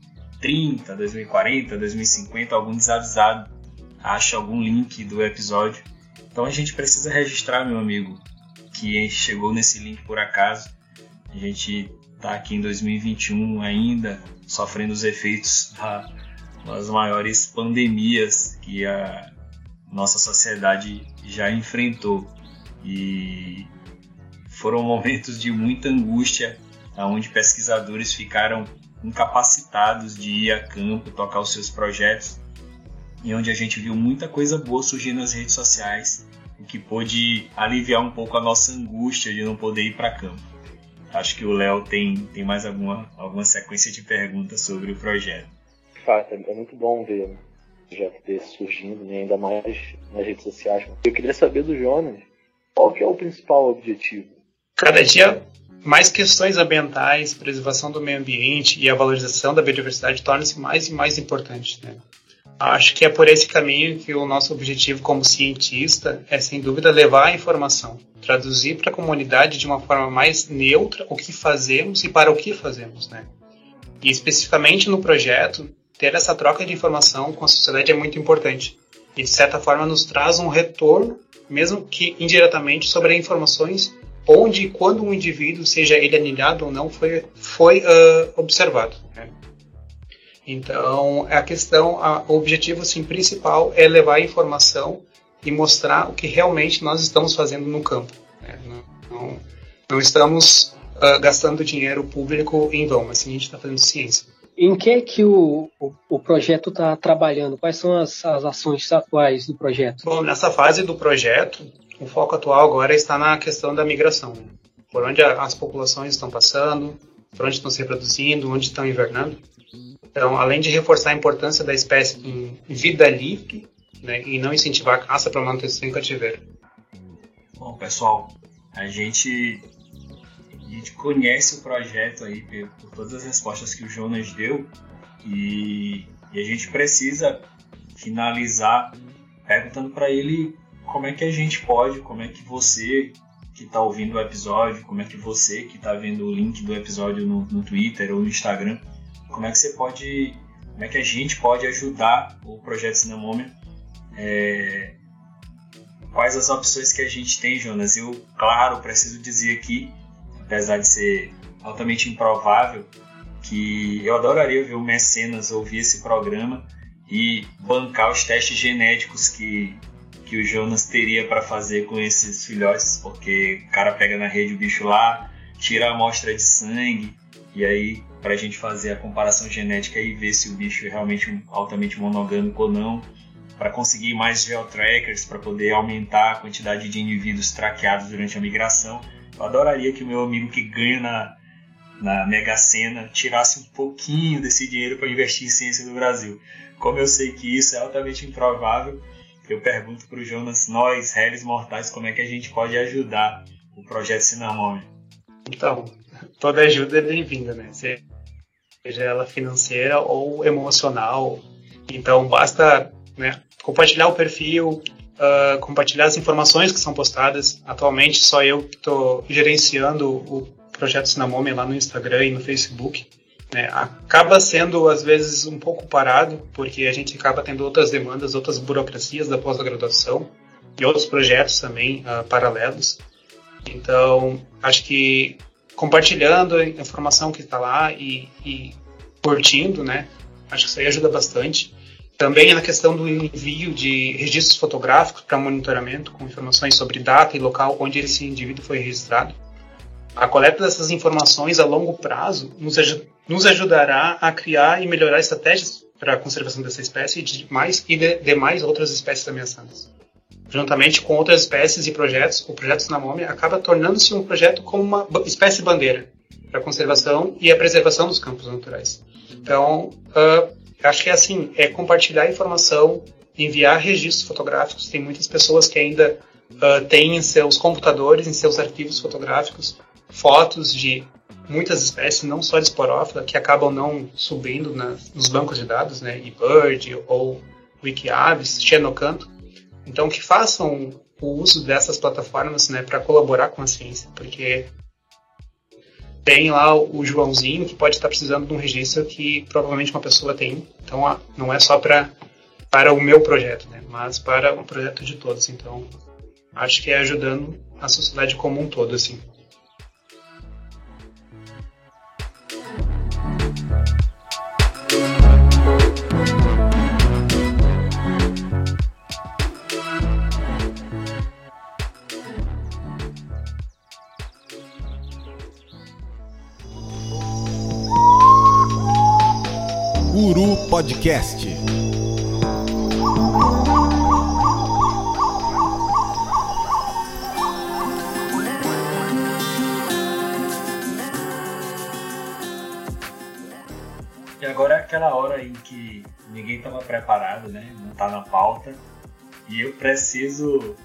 2030, 2040, 2050, algum desavisado acha algum link do episódio. Então a gente precisa registrar, meu amigo, que chegou nesse link por acaso. A gente está aqui em 2021 ainda sofrendo os efeitos das maiores pandemias que a nossa sociedade já enfrentou. E foram momentos de muita angústia, onde pesquisadores ficaram incapacitados de ir a campo, tocar os seus projetos, e onde a gente viu muita coisa boa surgir nas redes sociais, o que pôde aliviar um pouco a nossa angústia de não poder ir para campo. Acho que o Léo tem, tem mais alguma, alguma sequência de perguntas sobre o projeto. Fato, é muito bom ver um projeto desse surgindo, né, ainda mais nas redes sociais. Eu queria saber do Jonas, qual que é o principal objetivo? Cada dia mais questões ambientais, preservação do meio ambiente e a valorização da biodiversidade tornam-se mais e mais importantes. Né? Acho que é por esse caminho que o nosso objetivo como cientista é, sem dúvida, levar a informação, traduzir para a comunidade de uma forma mais neutra o que fazemos e para o que fazemos. Né? E especificamente no projeto, ter essa troca de informação com a sociedade é muito importante. E, de certa forma, nos traz um retorno, mesmo que indiretamente, sobre informações onde e quando um indivíduo, seja ele anilhado ou não, foi, foi uh, observado. Né? Então, a questão, a, o objetivo assim, principal é levar a informação e mostrar o que realmente nós estamos fazendo no campo. Né? Não, não, não, estamos uh, gastando dinheiro público em vão, mas sim a gente está fazendo ciência. Em que que o, o, o projeto está trabalhando? Quais são as, as ações atuais do projeto? Bom, nessa fase do projeto, o foco atual agora está na questão da migração. Por onde as populações estão passando, por onde estão se reproduzindo, onde estão invernando. Então, além de reforçar a importância da espécie em vida livre né, e não incentivar a caça para manutenção em cativeiro. Bom, pessoal, a gente, a gente conhece o projeto aí por todas as respostas que o Jonas deu e, e a gente precisa finalizar perguntando para ele como é que a gente pode, como é que você que está ouvindo o episódio, como é que você que está vendo o link do episódio no, no Twitter ou no Instagram, como é que você pode, como é que a gente pode ajudar o projeto Cinemômia? É, quais as opções que a gente tem, Jonas? Eu, claro, preciso dizer aqui, apesar de ser altamente improvável, que eu adoraria ver o Mecenas ouvir esse programa e bancar os testes genéticos que, que o Jonas teria para fazer com esses filhotes, porque o cara pega na rede o bicho lá, tira a amostra de sangue, e aí para a gente fazer a comparação genética e ver se o bicho é realmente altamente monogâmico ou não, para conseguir mais geotrackers, para poder aumentar a quantidade de indivíduos traqueados durante a migração. Eu adoraria que o meu amigo que ganha na, na Mega Sena tirasse um pouquinho desse dinheiro para investir em ciência do Brasil. Como eu sei que isso é altamente improvável, eu pergunto para o Jonas, nós, réis mortais, como é que a gente pode ajudar o projeto Cinnamome? Então, toda ajuda é bem-vinda, né? seja ela financeira ou emocional. Então basta né, compartilhar o perfil, uh, compartilhar as informações que são postadas. Atualmente só eu que estou gerenciando o projeto Cinnamome lá no Instagram e no Facebook. Né, acaba sendo às vezes um pouco parado porque a gente acaba tendo outras demandas, outras burocracias da pós-graduação e outros projetos também uh, paralelos. Então acho que compartilhando a informação que está lá e, e, curtindo, né? Acho que isso aí ajuda bastante. Também na questão do envio de registros fotográficos para monitoramento com informações sobre data e local onde esse indivíduo foi registrado. A coleta dessas informações a longo prazo nos, nos ajudará a criar e melhorar estratégias para a conservação dessa espécie e de mais e de demais outras espécies ameaçadas juntamente com outras espécies e projetos, o projeto Sinamome acaba tornando-se um projeto como uma espécie bandeira para a conservação e a preservação dos campos naturais. Então, uh, acho que é assim, é compartilhar informação, enviar registros fotográficos. Tem muitas pessoas que ainda uh, têm em seus computadores, em seus arquivos fotográficos, fotos de muitas espécies, não só de esporófila, que acabam não subindo na, nos bancos de dados, né, eBird ou Wikiaves, Xenocanto, então, que façam o uso dessas plataformas né, para colaborar com a ciência, porque tem lá o Joãozinho que pode estar precisando de um registro que provavelmente uma pessoa tem. Então, não é só pra, para o meu projeto, né, mas para o projeto de todos. Então, acho que é ajudando a sociedade como um todo, assim. Uru Podcast. E agora é aquela hora em que ninguém estava preparado, né? Não tá na pauta. E eu preciso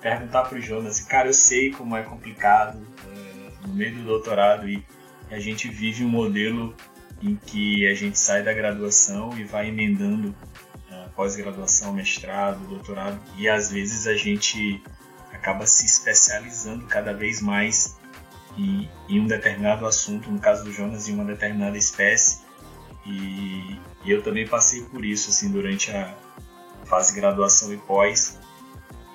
perguntar pro Jonas, cara, eu sei como é complicado é, no meio do doutorado e a gente vive um modelo em que a gente sai da graduação e vai emendando uh, pós-graduação, mestrado, doutorado, e às vezes a gente acaba se especializando cada vez mais em, em um determinado assunto, no caso do Jonas, em uma determinada espécie. E, e eu também passei por isso assim durante a fase graduação e pós.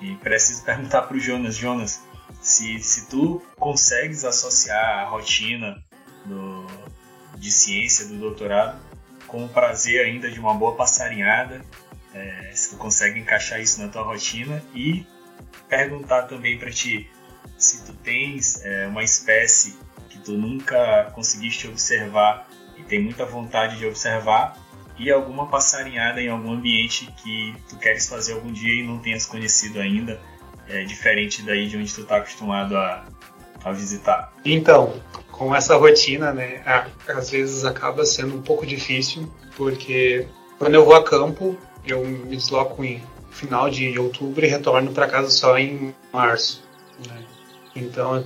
E preciso perguntar para o Jonas, Jonas, se, se tu consegues associar a rotina do, de ciência do doutorado com o prazer ainda de uma boa passarinhada, é, se tu consegue encaixar isso na tua rotina e perguntar também para ti se tu tens é, uma espécie que tu nunca conseguiste observar e tem muita vontade de observar e alguma passarinhada em algum ambiente que tu queres fazer algum dia e não tenhas conhecido ainda, é, diferente daí de onde tu está acostumado a, a visitar. Então, com essa rotina, né, às vezes acaba sendo um pouco difícil, porque quando eu vou a campo, eu me desloco em final de outubro e retorno para casa só em março. Né? Então,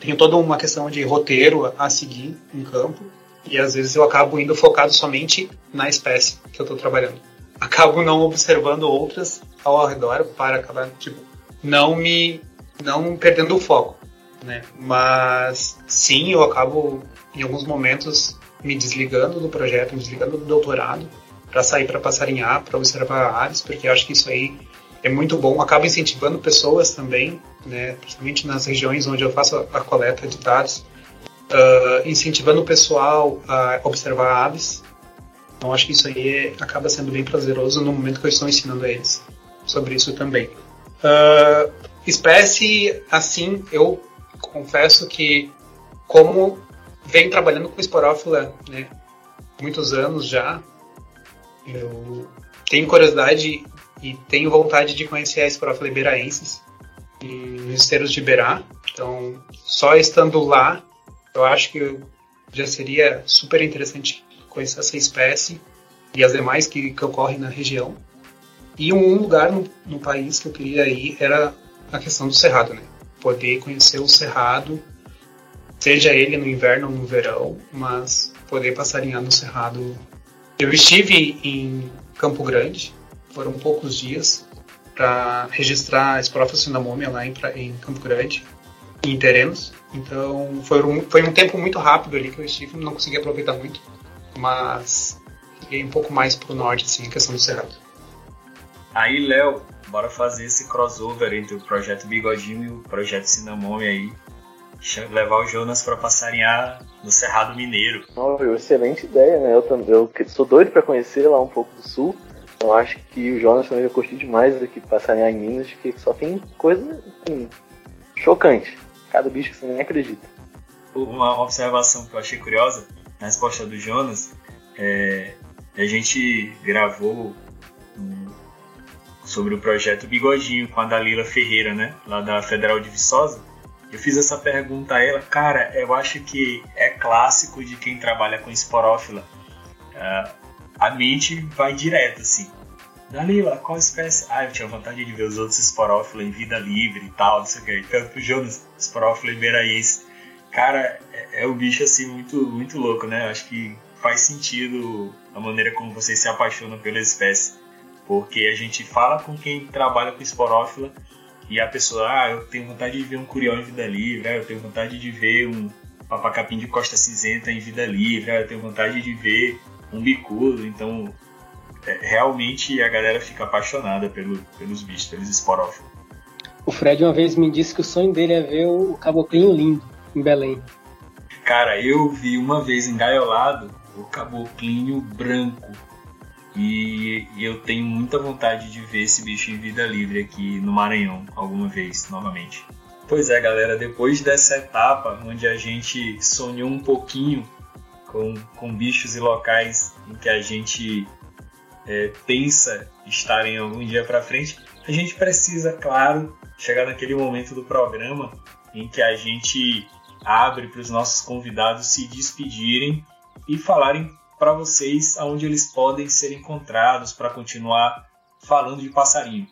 tenho toda uma questão de roteiro a seguir em campo e às vezes eu acabo indo focado somente na espécie que eu estou trabalhando. Acabo não observando outras ao redor para acabar tipo não me não perdendo o foco, né? Mas sim, eu acabo em alguns momentos me desligando do projeto, me desligando do doutorado para sair para passarinhar, para observar aves, porque eu acho que isso aí é muito bom. Acaba incentivando pessoas também, né? Principalmente nas regiões onde eu faço a coleta de dados uh, incentivando o pessoal a observar aves. Então acho que isso aí é, acaba sendo bem prazeroso no momento que eu estou ensinando a eles sobre isso também. Uh, espécie, assim, eu confesso que como venho trabalhando com esporófila né, muitos anos já, eu tenho curiosidade e tenho vontade de conhecer a esporófila iberaensis nos esteiros de Iberá. Então, só estando lá eu acho que já seria super interessante conhecer essa espécie e as demais que, que ocorrem na região. E um lugar no, no país que eu queria ir era a questão do cerrado, né? Poder conhecer o cerrado, seja ele no inverno ou no verão, mas poder passarinhar no cerrado. Eu estive em Campo Grande, foram poucos dias, para registrar a Esprófila cinamômia lá em, em Campo Grande, em terrenos. Então foi um, foi um tempo muito rápido ali que eu estive, não consegui aproveitar muito, mas fiquei um pouco mais pro norte, assim, em questão do Cerrado. Aí, Léo, bora fazer esse crossover entre o projeto Bigodinho e o projeto Cinnamome aí. Levar o Jonas para passarinhar no Cerrado Mineiro. Oh, excelente ideia, né? Eu, eu sou doido para conhecer lá um pouco do sul. Então acho que o Jonas também vai curtir demais aqui passarinhar em Minas, que só tem coisa assim, chocante. Cada bicho que você nem acredita. Uma observação que eu achei curiosa na resposta do Jonas é a gente gravou um, sobre o projeto Bigodinho com a Dalila Ferreira, né, lá da Federal de Viçosa. Eu fiz essa pergunta a ela, cara, eu acho que é clássico de quem trabalha com esporófila. Uh, a mente vai direto, assim. Dalila, qual espécie? Ah, eu tinha vontade de ver os outros esporófilos em vida livre e tal, não sei o que. Tanto pro Jonas, esporófilo iberaense. Cara, é, é um bicho assim muito, muito louco, né? Acho que faz sentido a maneira como vocês se apaixonam pela espécie. Porque a gente fala com quem trabalha com esporófila e a pessoa, ah, eu tenho vontade de ver um curió em vida livre, ah, eu tenho vontade de ver um papacapim de costa cinzenta em vida livre, ah, eu tenho vontade de ver um bicudo. Então, é, realmente a galera fica apaixonada pelo, pelos bichos, pelos esporófilos. O Fred uma vez me disse que o sonho dele é ver o caboclinho lindo em Belém. Cara, eu vi uma vez engaiolado o caboclinho branco. E, eu tenho muita vontade de ver esse bicho em vida livre aqui no Maranhão, alguma vez, novamente. Pois é, galera, depois dessa etapa onde a gente sonhou um pouquinho com, com bichos e locais em que a gente é, pensa estarem algum dia para frente, a gente precisa, claro, chegar naquele momento do programa em que a gente abre para os nossos convidados se despedirem e falarem para vocês aonde eles podem ser encontrados para continuar falando de passarinho.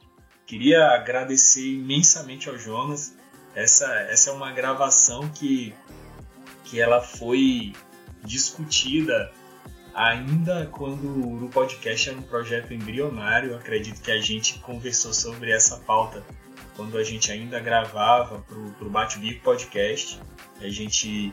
Queria agradecer imensamente ao Jonas. Essa, essa é uma gravação que, que ela foi discutida ainda quando o podcast era um projeto embrionário. Eu acredito que a gente conversou sobre essa pauta quando a gente ainda gravava para o Bate-Bico Podcast. A gente.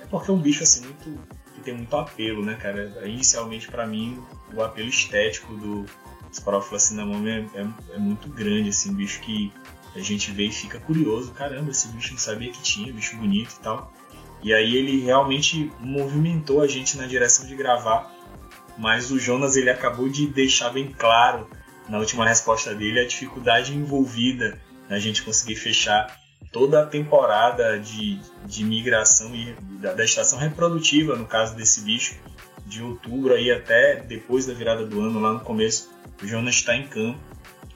É porque é um bicho assim muito. Tem muito apelo, né, cara? Inicialmente, para mim, o apelo estético do Sporophylla cinnamon é, é, é, muito grande, assim, um bicho que a gente vê e fica curioso. Caramba, esse bicho não sabia que tinha, bicho bonito e tal. E aí ele realmente movimentou a gente na direção de gravar, mas o Jonas ele acabou de deixar bem claro na última resposta dele a dificuldade envolvida na gente conseguir fechar toda a temporada de, de migração e da, da, estação reprodutiva, no caso desse bicho, de outubro aí até depois da virada do ano, lá no começo, o Jonas está em campo,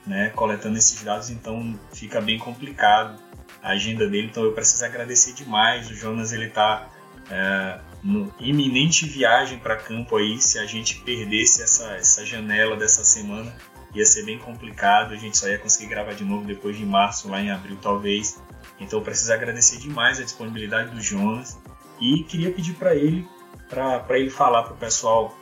né, coletando esses dados, então fica bem complicado a agenda dele, então eu preciso agradecer demais. O Jonas ele está é, iminente viagem para campo aí, se a gente perdesse essa, essa janela dessa semana, ia ser bem complicado, a gente só ia conseguir gravar de novo depois de março, lá em abril talvez. Então eu preciso agradecer demais a disponibilidade do Jonas e queria pedir para ele para ele falar para o pessoal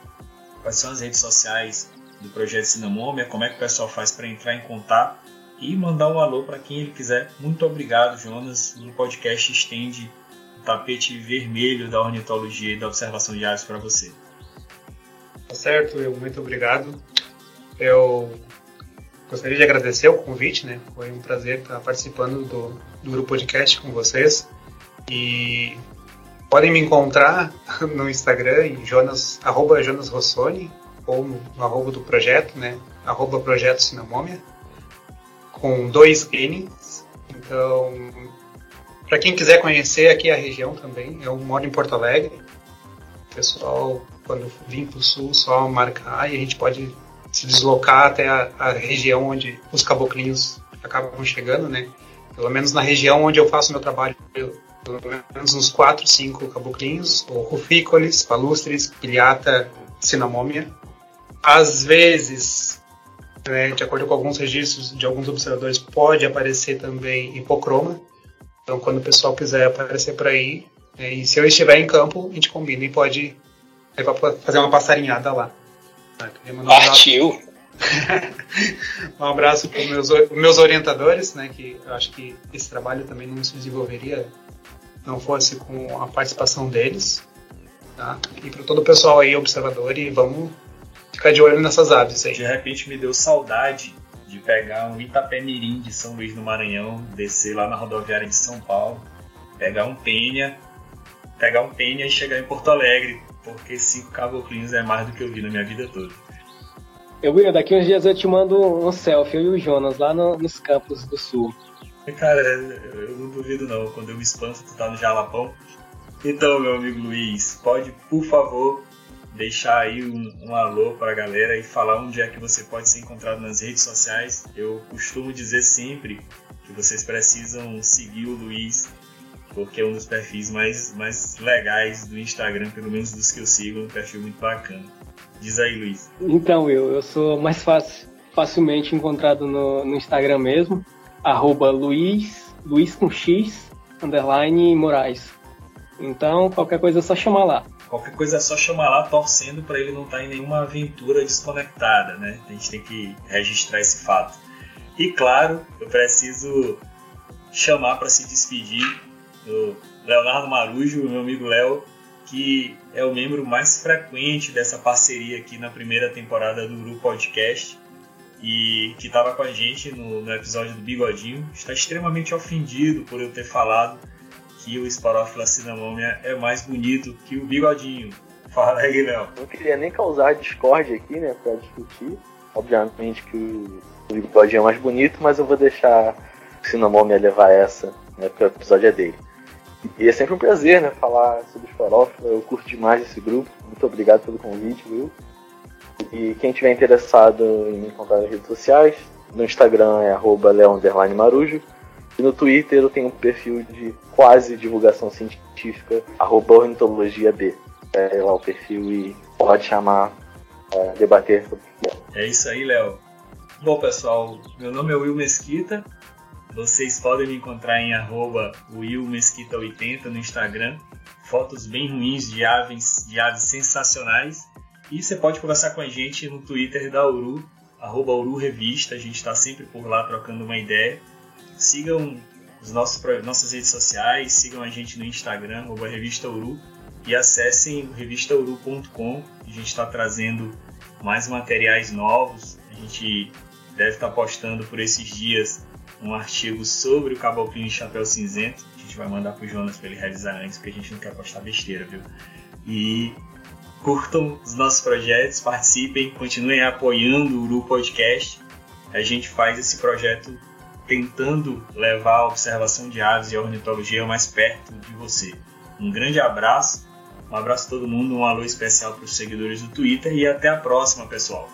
quais são as redes sociais do projeto Cinnamomia, como é que o pessoal faz para entrar em contato e mandar um alô para quem ele quiser. Muito obrigado, Jonas. O podcast estende o tapete vermelho da ornitologia e da observação de aves para você. Tá certo, eu muito obrigado. Eu gostaria de agradecer o convite, né? Foi um prazer estar participando do, do podcast com vocês. E podem me encontrar no Instagram em Jonas, arroba Jonas Rossoni, ou no, no arroba do projeto, né? Arroba Projeto Cinnamomia, com dois N's. Então, para quem quiser conhecer aqui a região também, eu moro em Porto Alegre. O pessoal, quando vir para o sul, só marcar e a gente pode se deslocar até a, a região onde os caboclinhos acabam chegando, né? Pelo menos na região onde eu faço meu trabalho, pelo menos uns 4, 5 caboclinhos, ou rufícoles, palustres, pilhata, cinamômia. Às vezes, né, de acordo com alguns registros de alguns observadores, pode aparecer também hipocroma. Então, quando o pessoal quiser aparecer por aí, né, e se eu estiver em campo, a gente combina e pode fazer uma passarinhada lá. Partiu! Um abraço para os meus, meus orientadores, né, que eu acho que esse trabalho também não se desenvolveria não fosse com a participação deles. Tá? E para todo o pessoal aí, observador, e vamos ficar de olho nessas aves aí. De repente me deu saudade de pegar um Itapemirim de São Luís do Maranhão, descer lá na rodoviária de São Paulo, pegar um Penha, pegar um Penha e chegar em Porto Alegre, porque cinco caboclinhos é mais do que eu vi na minha vida toda. Eu, Will, daqui uns dias eu te mando um selfie, eu e o Jonas, lá no, nos campos do sul. Cara, eu não duvido não, quando eu me espanto, tu tá no Jalapão. Então, meu amigo Luiz, pode, por favor, deixar aí um, um alô para a galera e falar onde é que você pode ser encontrado nas redes sociais. Eu costumo dizer sempre que vocês precisam seguir o Luiz porque é um dos perfis mais, mais legais do Instagram, pelo menos dos que eu sigo, um perfil muito bacana. Diz aí, Luiz. Então, eu, eu sou mais fácil, facilmente encontrado no, no Instagram mesmo, arroba Luiz, Luiz com X, underline Moraes. Então, qualquer coisa é só chamar lá. Qualquer coisa é só chamar lá, torcendo para ele não estar tá em nenhuma aventura desconectada, né? A gente tem que registrar esse fato. E claro, eu preciso chamar para se despedir do Leonardo Marujo, meu amigo Léo, que é o membro mais frequente dessa parceria aqui na primeira temporada do Grupo Podcast e que estava com a gente no, no, episódio do Bigodinho. Está extremamente ofendido por eu ter falado que o Sporófila cinnamomia é mais bonito que o Bigodinho. Fala aí, Léo. Não queria nem causar discórdia aqui, né, para discutir. Obviamente que o, o Bigodinho é mais bonito, mas eu vou deixar o cinnamomia levar essa, né, porque o episódio é dele. E é sempre um prazer, né, falar sobre os farófila. Eu curto demais esse grupo. Muito obrigado pelo convite, viu? E quem tiver interessado em me encontrar nas redes sociais, no Instagram é arroba e no Twitter eu tenho um perfil de quase divulgação científica, arroba ornitologia B. É lá o perfil e pode chamar é, debater sobre É isso aí, Léo. Bom, pessoal, meu nome é Will Mesquita. Vocês podem me encontrar em arroba willmesquita80 no Instagram. Fotos bem ruins de aves, de aves sensacionais. E você pode conversar com a gente no Twitter da Uru, arroba Uru Revista. A gente está sempre por lá trocando uma ideia. Sigam os nossos, nossas redes sociais, sigam a gente no Instagram, arroba Revista Uru. E acessem revistauru.com. A gente está trazendo mais materiais novos. A gente deve estar tá postando por esses dias um artigo sobre o cabocinho de chapéu cinzento. A gente vai mandar pro Jonas para ele realizar antes, porque a gente não quer postar besteira, viu? E curtam os nossos projetos, participem, continuem apoiando o Uru Podcast. A gente faz esse projeto tentando levar a observação de aves e a ornitologia mais perto de você. Um grande abraço, um abraço a todo mundo, um alô especial para os seguidores do Twitter e até a próxima, pessoal.